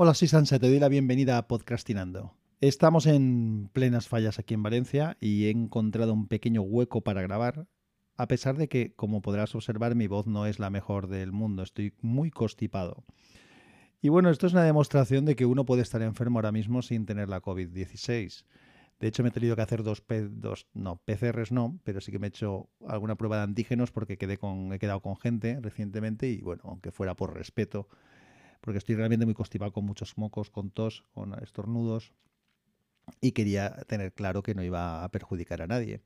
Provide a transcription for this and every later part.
Hola, soy Sansa, te doy la bienvenida a Podcastinando. Estamos en plenas fallas aquí en Valencia y he encontrado un pequeño hueco para grabar, a pesar de que, como podrás observar, mi voz no es la mejor del mundo, estoy muy constipado. Y bueno, esto es una demostración de que uno puede estar enfermo ahora mismo sin tener la COVID-16. De hecho, me he tenido que hacer dos, dos, no, PCRs no, pero sí que me he hecho alguna prueba de antígenos porque he quedado con gente recientemente y bueno, aunque fuera por respeto, porque estoy realmente muy constipado con muchos mocos, con tos, con estornudos y quería tener claro que no iba a perjudicar a nadie.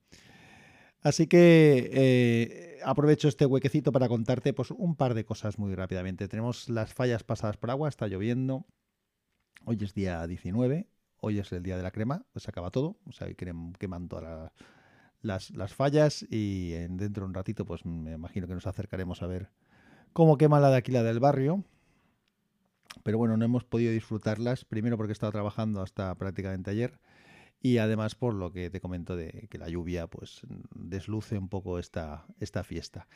Así que eh, aprovecho este huequecito para contarte pues, un par de cosas muy rápidamente. Tenemos las fallas pasadas por agua, está lloviendo. Hoy es día 19, hoy es el día de la crema, pues se acaba todo. O sea, queman todas las, las, fallas y dentro de un ratito pues me imagino que nos acercaremos a ver cómo quema la de aquí, la del barrio. Pero bueno, no hemos podido disfrutarlas, primero porque he estado trabajando hasta prácticamente ayer y además por lo que te comento de que la lluvia pues desluce un poco esta, esta fiesta.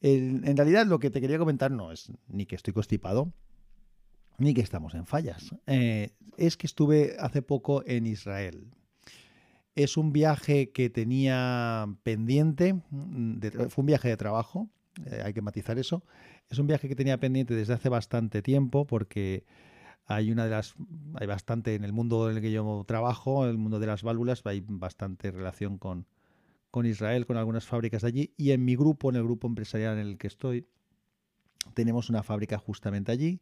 en realidad lo que te quería comentar no es ni que estoy constipado, ni que estamos en fallas. Eh, es que estuve hace poco en Israel. Es un viaje que tenía pendiente, fue un viaje de trabajo, eh, hay que matizar eso. Es un viaje que tenía pendiente desde hace bastante tiempo porque hay una de las hay bastante en el mundo en el que yo trabajo, el mundo de las válvulas, hay bastante relación con, con Israel, con algunas fábricas de allí y en mi grupo, en el grupo empresarial en el que estoy, tenemos una fábrica justamente allí.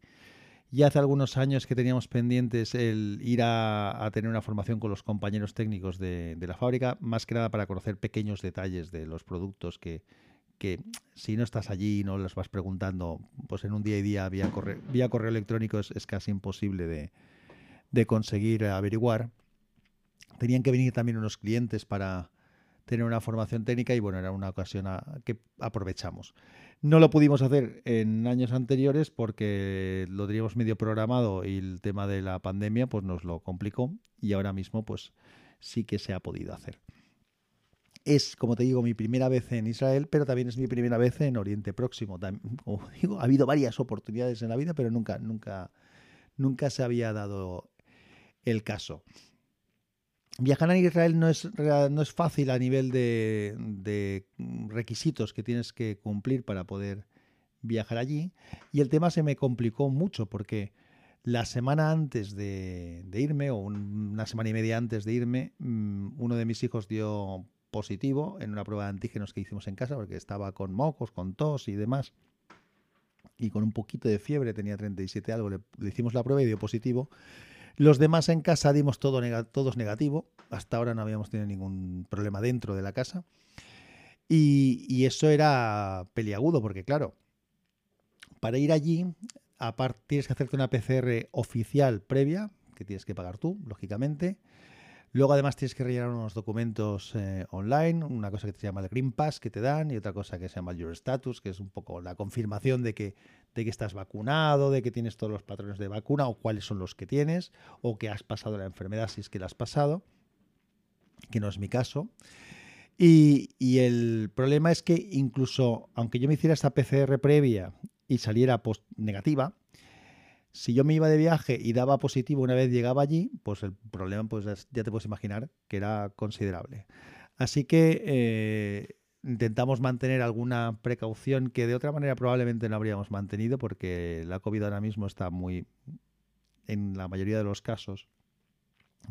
Y hace algunos años que teníamos pendientes el ir a, tener una formación con los compañeros técnicos de, de, la fábrica, más que nada para conocer pequeños detalles de los productos que, que si no estás allí y no las vas preguntando, pues en un día y día vía correo, correo electrónico es, casi imposible de, de, conseguir averiguar. Tenían que venir también unos clientes para tener una formación técnica y bueno, era una ocasión que aprovechamos. No lo pudimos hacer en años anteriores porque lo teníamos medio programado y el tema de la pandemia pues nos lo complicó y ahora mismo pues sí que se ha podido hacer. Es, como te digo, mi primera vez en Israel, pero también es mi primera vez en Oriente Próximo. Como digo, ha habido varias oportunidades en la vida, pero nunca, nunca, nunca se había dado el caso. Viajar a Israel no es, no es fácil a nivel de, requisitos que tienes que cumplir para poder viajar allí. Y el tema se me complicó mucho porque la semana antes de, de irme, o una semana y media antes de irme, mm, uno de mis hijos dio positivo en una prueba de antígenos que hicimos en casa, porque estaba con mocos, con tos y demás, y con un poquito de fiebre, tenía 37 algo, le, hicimos la prueba y dio positivo. Los demás en casa dimos todo todos negativo, hasta ahora no habíamos tenido ningún problema dentro de la casa. Y, y eso era peliagudo, porque claro, para ir allí, aparte tienes que hacerte una PCR oficial previa, que tienes que pagar tú, lógicamente. Luego además tienes que rellenar unos documentos eh, online, una cosa que se llama el Green Pass que te dan y otra cosa que se llama el Your Status, que es un poco la confirmación de que, de que estás vacunado, de que tienes todos los patrones de vacuna o cuáles son los que tienes o que has pasado la enfermedad si es que la has pasado, que no es mi caso. Y, y el problema es que incluso aunque yo me hiciera esta PCR previa y saliera post negativa, si yo me iba de viaje y daba positivo una vez llegaba allí, pues el problema, pues ya te puedes imaginar que era considerable. Así que eh, intentamos mantener alguna precaución que de otra manera probablemente no habríamos mantenido porque la COVID ahora mismo está muy, en la mayoría de los casos,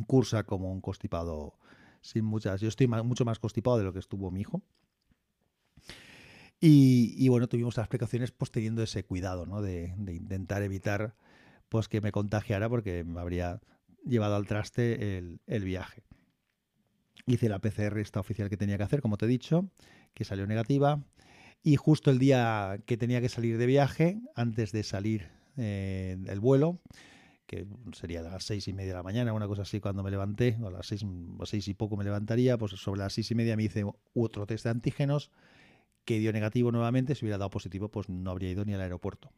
cursa como un constipado sin muchas. Yo estoy mucho más constipado de lo que estuvo mi hijo. Y, bueno, tuvimos las precauciones pues teniendo ese cuidado, ¿no? De, de intentar evitar pues que me contagiara porque me habría llevado al traste el, viaje. Hice la PCR esta oficial que tenía que hacer, como te he dicho, que salió negativa. Y justo el día que tenía que salir de viaje, antes de salir eh, el vuelo, que sería a las seis y media de la mañana, una cosa así, cuando me levanté, a las seis, o seis y poco me levantaría, pues sobre las seis y media me hice otro test de antígenos que dio negativo nuevamente. Si hubiera dado positivo, pues no habría ido ni al aeropuerto.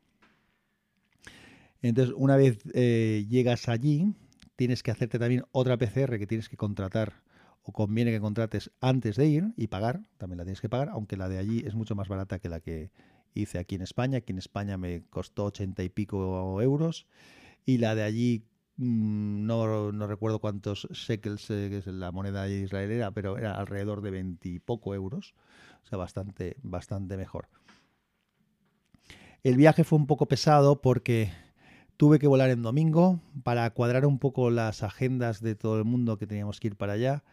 Entonces, una vez eh, llegas allí, tienes que hacerte también otra PCR que tienes que contratar o conviene que contrates antes de ir y pagar, también la tienes que pagar, aunque la de allí es mucho más barata que la que hice aquí en España. Aquí en España me costó ochenta y pico euros y la de allí mm, no, no, recuerdo cuántos shekels, eh, que es la moneda israelera, pero era alrededor de 20 y poco euros, o sea, bastante, bastante mejor. El viaje fue un poco pesado porque tuve que volar en domingo para cuadrar un poco las agendas de todo el mundo que teníamos que ir para allá.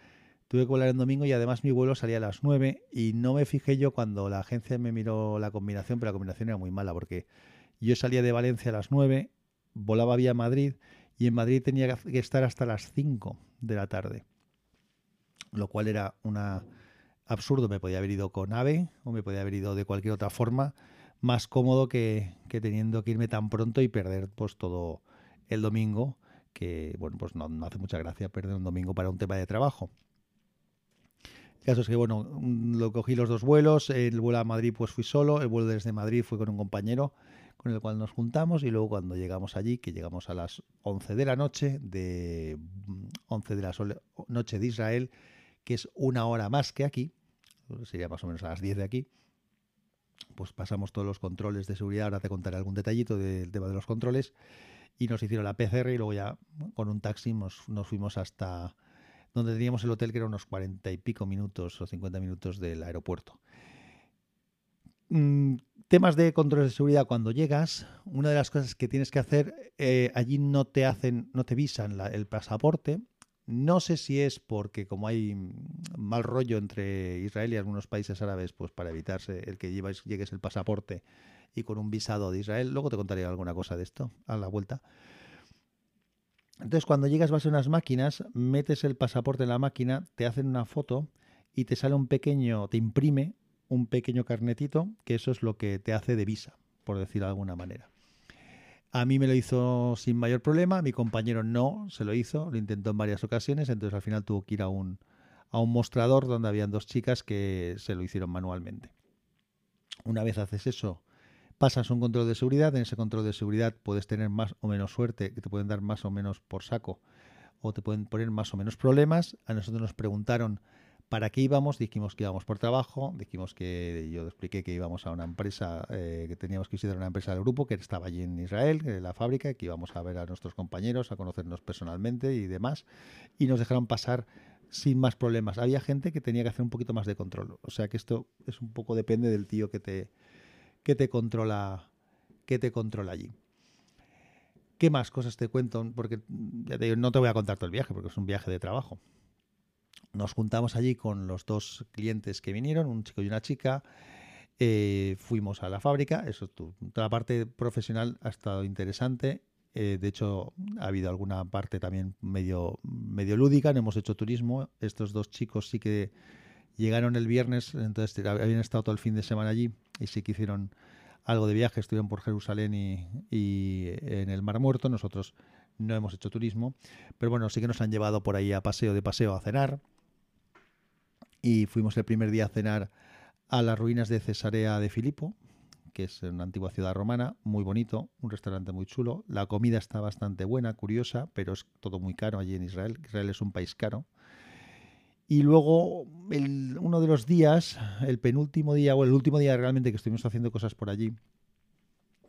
Tuve que volar en domingo y además mi vuelo salía a las 9 y no me fijé yo cuando la agencia me miró la combinación, pero la combinación era muy mala porque yo salía de Valencia a las 9, volaba vía Madrid y en Madrid tenía que estar hasta las 5 de la tarde. Lo cual era una absurdo. Me podía haber ido con AVE o me podía haber ido de cualquier otra forma más cómodo que, teniendo que irme tan pronto y perder pues todo el domingo que bueno pues no, no hace mucha gracia perder un domingo para un tema de trabajo. El caso es que, bueno, lo cogí los dos vuelos. El vuelo a Madrid, pues fui solo. El vuelo desde Madrid fue con un compañero con el cual nos juntamos. Y luego, cuando llegamos allí, que llegamos a las 11 de la noche, de 11 de la noche de Israel, que es una hora más que aquí, sería más o menos a las 10 de aquí, pues pasamos todos los controles de seguridad. Ahora te contaré algún detallito del tema de los controles. Y nos hicieron la PCR y luego ya con un taxi nos, nos fuimos hasta donde teníamos el hotel que era unos cuarenta y pico minutos o 50 minutos del aeropuerto. Mm, temas de control de seguridad cuando llegas, una de las cosas que tienes que hacer, eh, allí no te hacen, no te visan el pasaporte. No sé si es porque como hay mal rollo entre Israel y algunos países árabes, pues para evitarse el que llegues el pasaporte y con un visado de Israel, luego te contaré alguna cosa de esto a la vuelta. Entonces, cuando llegas vas a unas máquinas, metes el pasaporte en la máquina, te hacen una foto y te sale un pequeño, te imprime un pequeño carnetito, que eso es lo que te hace de visa, por decirlo de alguna manera. A mí me lo hizo sin mayor problema, mi compañero no se lo hizo, lo intentó en varias ocasiones, entonces al final tuvo que ir a un, a un mostrador donde habían dos chicas que se lo hicieron manualmente. Una vez haces eso, pasas un control de seguridad, en ese control de seguridad puedes tener más o menos suerte, que te pueden dar más o menos por saco, o te pueden poner más o menos problemas. A nosotros nos preguntaron para qué íbamos, dijimos que íbamos por trabajo, dijimos que yo expliqué que íbamos a una empresa, eh, que teníamos que visitar una empresa del grupo que estaba allí en Israel, en la fábrica, que íbamos a ver a nuestros compañeros, a conocernos personalmente y demás, y nos dejaron pasar sin más problemas. Había gente que tenía que hacer un poquito más de control, o sea que esto es un poco depende del tío que te, que te controla, que te controla allí. ¿Qué más cosas te cuento? Porque no te voy a contar todo el viaje, porque es un viaje de trabajo. Nos juntamos allí con los dos clientes que vinieron, un chico y una chica. Eh, fuimos a la fábrica. Eso, toda la parte profesional ha estado interesante. Eh, de hecho, ha habido alguna parte también medio, medio lúdica. No hemos hecho turismo. Estos dos chicos sí que llegaron el viernes, entonces habían estado todo el fin de semana allí y sí que hicieron algo de viaje, estuvieron por Jerusalén y, en el Mar Muerto. Nosotros no hemos hecho turismo, pero bueno, sí que nos han llevado por ahí a paseo de paseo a cenar. Y fuimos el primer día a cenar a las ruinas de Cesarea de Filipo, que es una antigua ciudad romana, muy bonito, un restaurante muy chulo. La comida está bastante buena, curiosa, pero es todo muy caro allí en Israel. Israel es un país caro. Y luego, uno de los días, el penúltimo día, o el último día realmente que estuvimos haciendo cosas por allí,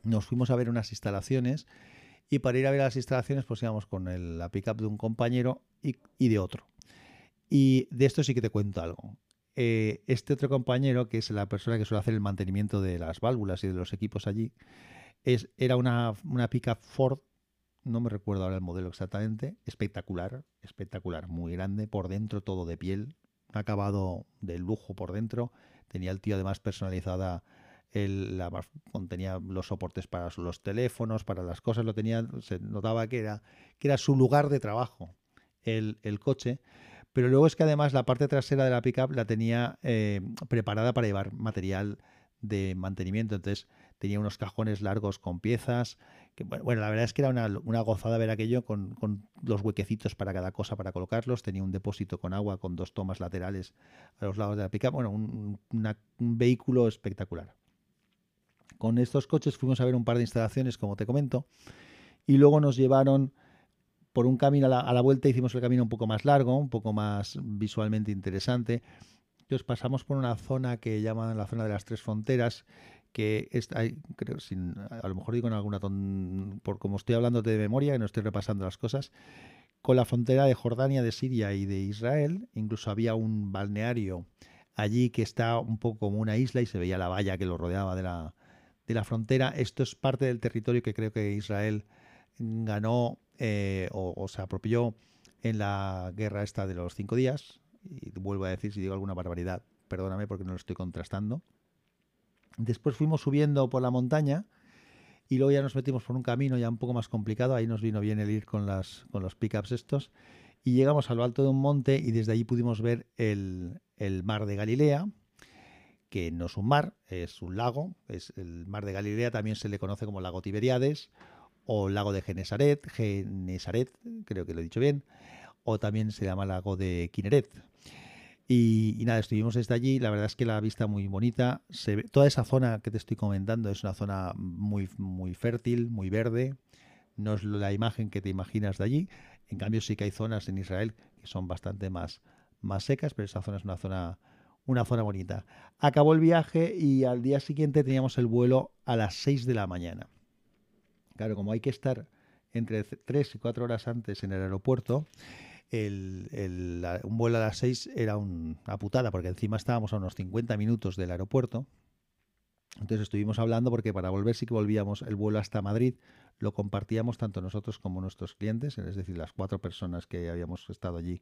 nos fuimos a ver unas instalaciones y para ir a ver las instalaciones pues íbamos con el, la pickup de un compañero y, de otro. Y de esto sí que te cuento algo. Eh, este otro compañero, que es la persona que suele hacer el mantenimiento de las válvulas y de los equipos allí, es, era una, una pickup Ford no me recuerdo ahora el modelo exactamente, espectacular, espectacular, muy grande, por dentro todo de piel, acabado de lujo por dentro, tenía el tío además personalizada, el, la, contenía los soportes para los teléfonos, para las cosas, lo tenía, se notaba que era, que era su lugar de trabajo, el, el coche, pero luego es que además la parte trasera de la pickup la tenía eh, preparada para llevar material de mantenimiento, entonces tenía unos cajones largos con piezas. Que, bueno, la verdad es que era una, gozada ver aquello con, los huequecitos para cada cosa para colocarlos. Tenía un depósito con agua con dos tomas laterales a los lados de la pica. Bueno, un, vehículo espectacular. Con estos coches fuimos a ver un par de instalaciones, como te comento, y luego nos llevaron por un camino a la, vuelta, hicimos el camino un poco más largo, un poco más visualmente interesante. Entonces pasamos por una zona que llaman la zona de las tres fronteras, que está, creo, sin, a lo mejor digo en alguna ton, por como estoy hablando de memoria, que no estoy repasando las cosas, con la frontera de Jordania, de Siria y de Israel, incluso había un balneario allí que está un poco como una isla y se veía la valla que lo rodeaba de la, de la frontera. Esto es parte del territorio que creo que Israel ganó eh, o, se apropió en la guerra esta de los cinco días. Y vuelvo a decir, si digo alguna barbaridad, perdóname porque no lo estoy contrastando. Después fuimos subiendo por la montaña y luego ya nos metimos por un camino ya un poco más complicado. Ahí nos vino bien el ir con, las, con los pickups estos. Y llegamos a lo alto de un monte y desde allí pudimos ver el, el mar de Galilea, que no es un mar, es un lago. Es el mar de Galilea también se le conoce como lago Tiberiades o lago de Genesaret, Genesaret, creo que lo he dicho bien, o también se llama lago de Kineret. Y, nada, estuvimos desde allí, la verdad es que la vista muy bonita, toda esa zona que te estoy comentando es una zona muy, muy fértil, muy verde, no es la imagen que te imaginas de allí, en cambio sí que hay zonas en Israel que son bastante más, más secas, pero esa zona es una zona, una zona bonita. Acabó el viaje y al día siguiente teníamos el vuelo a las 6 de la mañana. Claro, como hay que estar entre 3 y 4 horas antes en el aeropuerto, el, un vuelo a las 6 era una putada, porque encima estábamos a unos 50 minutos del aeropuerto. Entonces estuvimos hablando porque para volver sí que volvíamos el vuelo hasta Madrid, lo compartíamos tanto nosotros como nuestros clientes, es decir, las cuatro personas que habíamos estado allí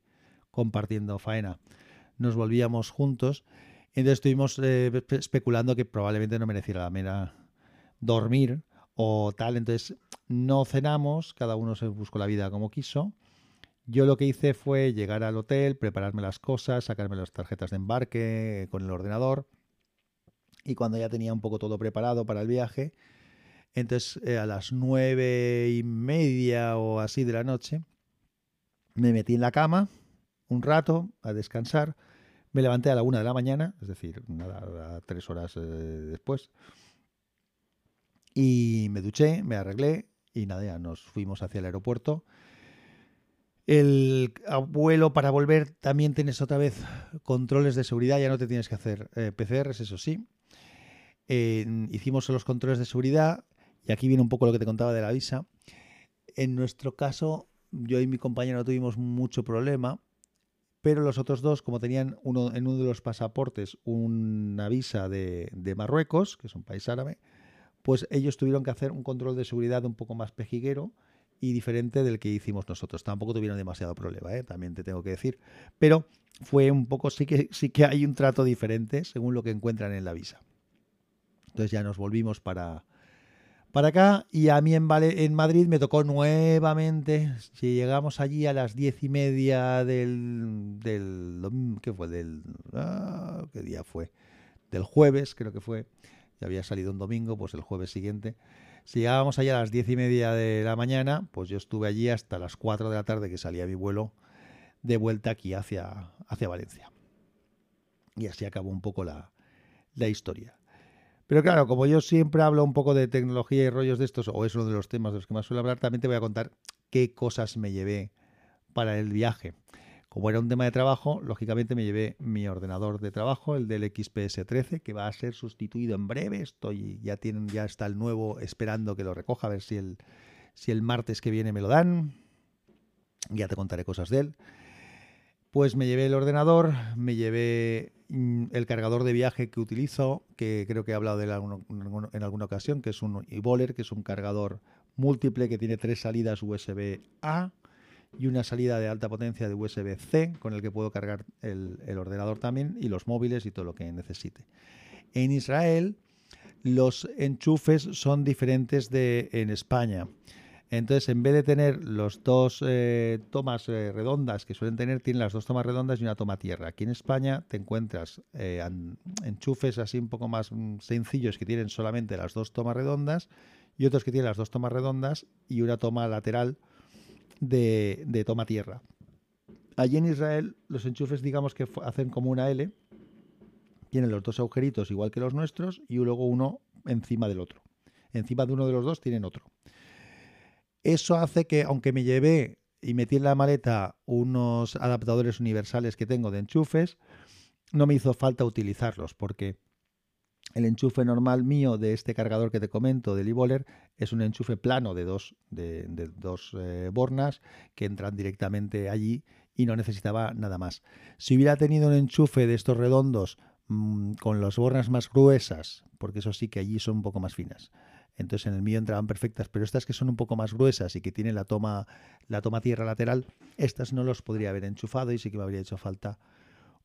compartiendo faena, nos volvíamos juntos. Entonces estuvimos eh, especulando que probablemente no mereciera la pena dormir o tal. Entonces no cenamos, cada uno se buscó la vida como quiso. Yo lo que hice fue llegar al hotel, prepararme las cosas, sacarme las tarjetas de embarque con el ordenador. Y cuando ya tenía un poco todo preparado para el viaje, entonces eh, a las nueve y media o así de la noche, me metí en la cama un rato a descansar. Me levanté a la una de la mañana, es decir, nada, tres horas eh, después. Y me duché, me arreglé y nada, ya nos fuimos hacia el aeropuerto. El vuelo para volver también tienes otra vez controles de seguridad, ya no te tienes que hacer eh, PCRs, eso sí. hicimos los controles de seguridad y aquí viene un poco lo que te contaba de la visa. En nuestro caso, yo y mi compañero no tuvimos mucho problema, pero los otros dos, como tenían uno, en uno de los pasaportes una visa de, de Marruecos, que es un país árabe, pues ellos tuvieron que hacer un control de seguridad un poco más pejiguero y diferente del que hicimos nosotros. Tampoco tuvieron demasiado problema, ¿eh? también te tengo que decir. Pero fue un poco, sí que, sí que hay un trato diferente según lo que encuentran en la visa. Entonces ya nos volvimos para, para acá y a mí en, en Madrid me tocó nuevamente, si llegamos allí a las diez y media del, del ¿qué fue? Del, ah, ¿Qué día fue? Del jueves creo que fue ya había salido un domingo, pues el jueves siguiente. Si llegábamos allá a las diez y media de la mañana, pues yo estuve allí hasta las cuatro de la tarde que salía mi vuelo de vuelta aquí hacia, hacia Valencia. Y así acabó un poco la, la historia. Pero claro, como yo siempre hablo un poco de tecnología y rollos de estos, o es uno de los temas de los que más suelo hablar, también te voy a contar qué cosas me llevé para el viaje. Como era un tema de trabajo, lógicamente me llevé mi ordenador de trabajo, el del XPS 13, que va a ser sustituido en breve. Estoy, ya tienen, ya está el nuevo esperando que lo recoja, a ver si el, si el martes que viene me lo dan. Ya te contaré cosas de él. Pues me llevé el ordenador, me llevé mm, el cargador de viaje que utilizo, que creo que he hablado de él en alguna ocasión, que es un eBoler, que es un cargador múltiple que tiene tres salidas USB A y una salida de alta potencia de USB-C con el que puedo cargar el, ordenador también y los móviles y todo lo que necesite. En Israel los enchufes son diferentes de en España. Entonces, en vez de tener los dos eh, tomas eh, redondas que suelen tener, tienen las dos tomas redondas y una toma tierra. Aquí en España te encuentras eh, enchufes así un poco más mm, sencillos que tienen solamente las dos tomas redondas y otros que tienen las dos tomas redondas y una toma lateral de, toma tierra. Allí en Israel los enchufes digamos que hacen como una L, tienen los dos agujeritos igual que los nuestros y luego uno encima del otro. Encima de uno de los dos tienen otro. Eso hace que aunque me llevé y metí en la maleta unos adaptadores universales que tengo de enchufes, no me hizo falta utilizarlos porque El enchufe normal mío de este cargador que te comento del e es un enchufe plano de dos, de, dos eh, bornas que entran directamente allí y no necesitaba nada más. Si hubiera tenido un enchufe de estos redondos mm, con las bornas más gruesas, porque eso sí que allí son un poco más finas, entonces en el mío entraban perfectas, pero estas que son un poco más gruesas y que tienen la toma, la toma tierra lateral, estas no los podría haber enchufado y sí que me habría hecho falta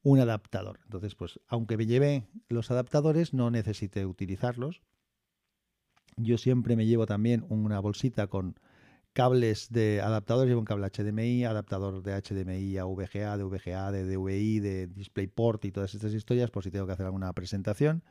un adaptador. Entonces, pues aunque me llevé los adaptadores, no necesité utilizarlos. Yo siempre me llevo también una bolsita con cables de adaptadores, llevo un cable HDMI, adaptador de HDMI a VGA, de VGA, de DVI, de DisplayPort y todas estas historias, por si tengo que hacer alguna presentación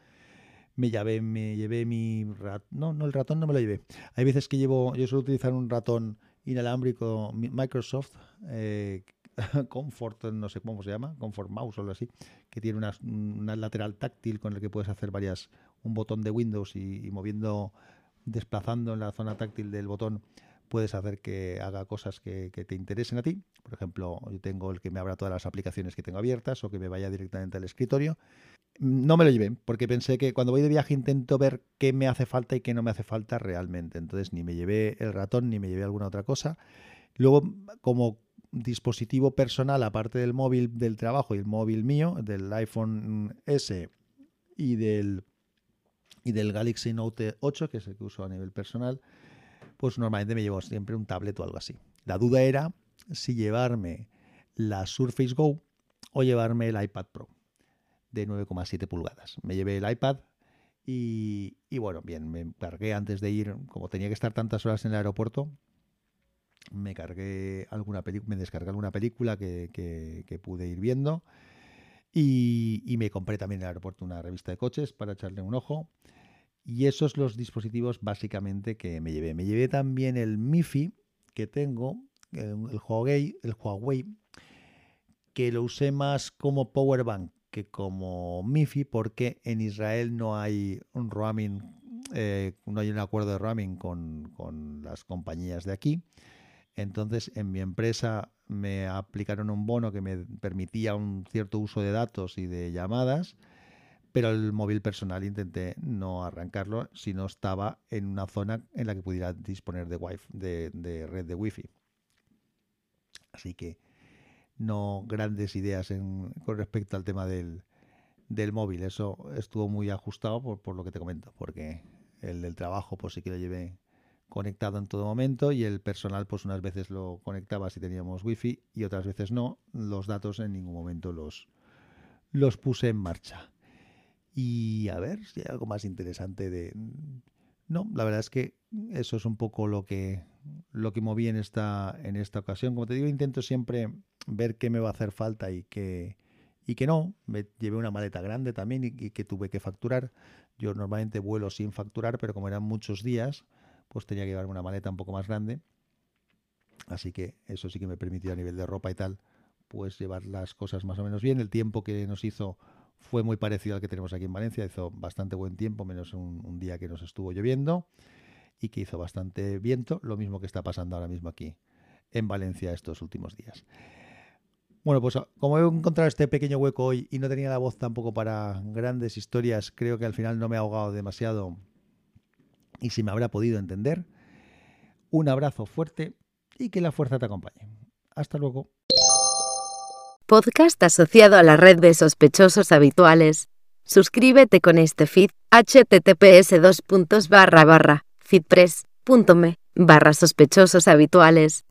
me llevé, me llevé mi ratón, no, no, el ratón no me lo llevé. Hay veces que llevo, yo suelo utilizar un ratón inalámbrico Microsoft, eh, Comfort, no sé cómo se llama, Comfort Mouse o algo así, que tiene una, lateral táctil con el que puedes hacer varias, un botón de Windows y, moviendo, desplazando en la zona táctil del botón, puedes hacer que haga cosas que, que, te interesen a ti. Por ejemplo, yo tengo el que me abra todas las aplicaciones que tengo abiertas o que me vaya directamente al escritorio. No me lo llevé, porque pensé que cuando voy de viaje intento ver qué me hace falta y qué no me hace falta realmente. Entonces ni me llevé el ratón ni me llevé alguna otra cosa. Luego, como dispositivo personal, aparte del móvil del trabajo y el móvil mío, del iPhone S y del, y del Galaxy Note 8, que es el que uso a nivel personal, pues normalmente me llevo siempre un tablet o algo así. La duda era si llevarme la Surface Go o llevarme el iPad Pro de 9,7 pulgadas. Me llevé el iPad y, bueno, bien, me cargué antes de ir, como tenía que estar tantas horas en el aeropuerto, me cargué alguna me descargué alguna película que, pude ir viendo y, y, me compré también en el aeropuerto una revista de coches para echarle un ojo. Y esos los dispositivos básicamente que me llevé. Me llevé también el MIFI que tengo, el Huawei, el Huawei que lo usé más como power bank que como MIFI porque en Israel no hay un roaming, eh, no hay un acuerdo de roaming con, con, las compañías de aquí. Entonces en mi empresa me aplicaron un bono que me permitía un cierto uso de datos y de llamadas, pero el móvil personal intenté no arrancarlo si no estaba en una zona en la que pudiera disponer de, wifi, de, de red de wifi. Así que no grandes ideas con respecto al tema del, móvil. Eso estuvo muy ajustado por, lo que te comento, porque el del trabajo pues sí que lo llevé conectado en todo momento y el personal pues unas veces lo conectaba si teníamos wifi y otras veces no. Los datos en ningún momento los, los puse en marcha. Y a ver si hay algo más interesante de... No, la verdad es que eso es un poco lo que, lo que moví en esta, en esta ocasión. Como te digo, intento siempre ver qué me va a hacer falta y qué, y que no. Me llevé una maleta grande también y, que tuve que facturar. Yo normalmente vuelo sin facturar, pero como eran muchos días, pues tenía que llevarme una maleta un poco más grande. Así que eso sí que me permitió a nivel de ropa y tal, pues llevar las cosas más o menos bien. El tiempo que nos hizo fue muy parecido al que tenemos aquí en Valencia. Hizo bastante buen tiempo, menos un día que nos estuvo lloviendo y que hizo bastante viento, lo mismo que está pasando ahora mismo aquí en Valencia estos últimos días. Bueno, pues como he encontrado este pequeño hueco hoy y no tenía la voz tampoco para grandes historias, creo que al final no me he ahogado demasiado y si me habrá podido entender. Un abrazo fuerte y que la fuerza te acompañe. Hasta luego. Podcast asociado a la red de sospechosos habituales. Suscríbete con este feed https dos fitpress.me barra sospechosos habituales.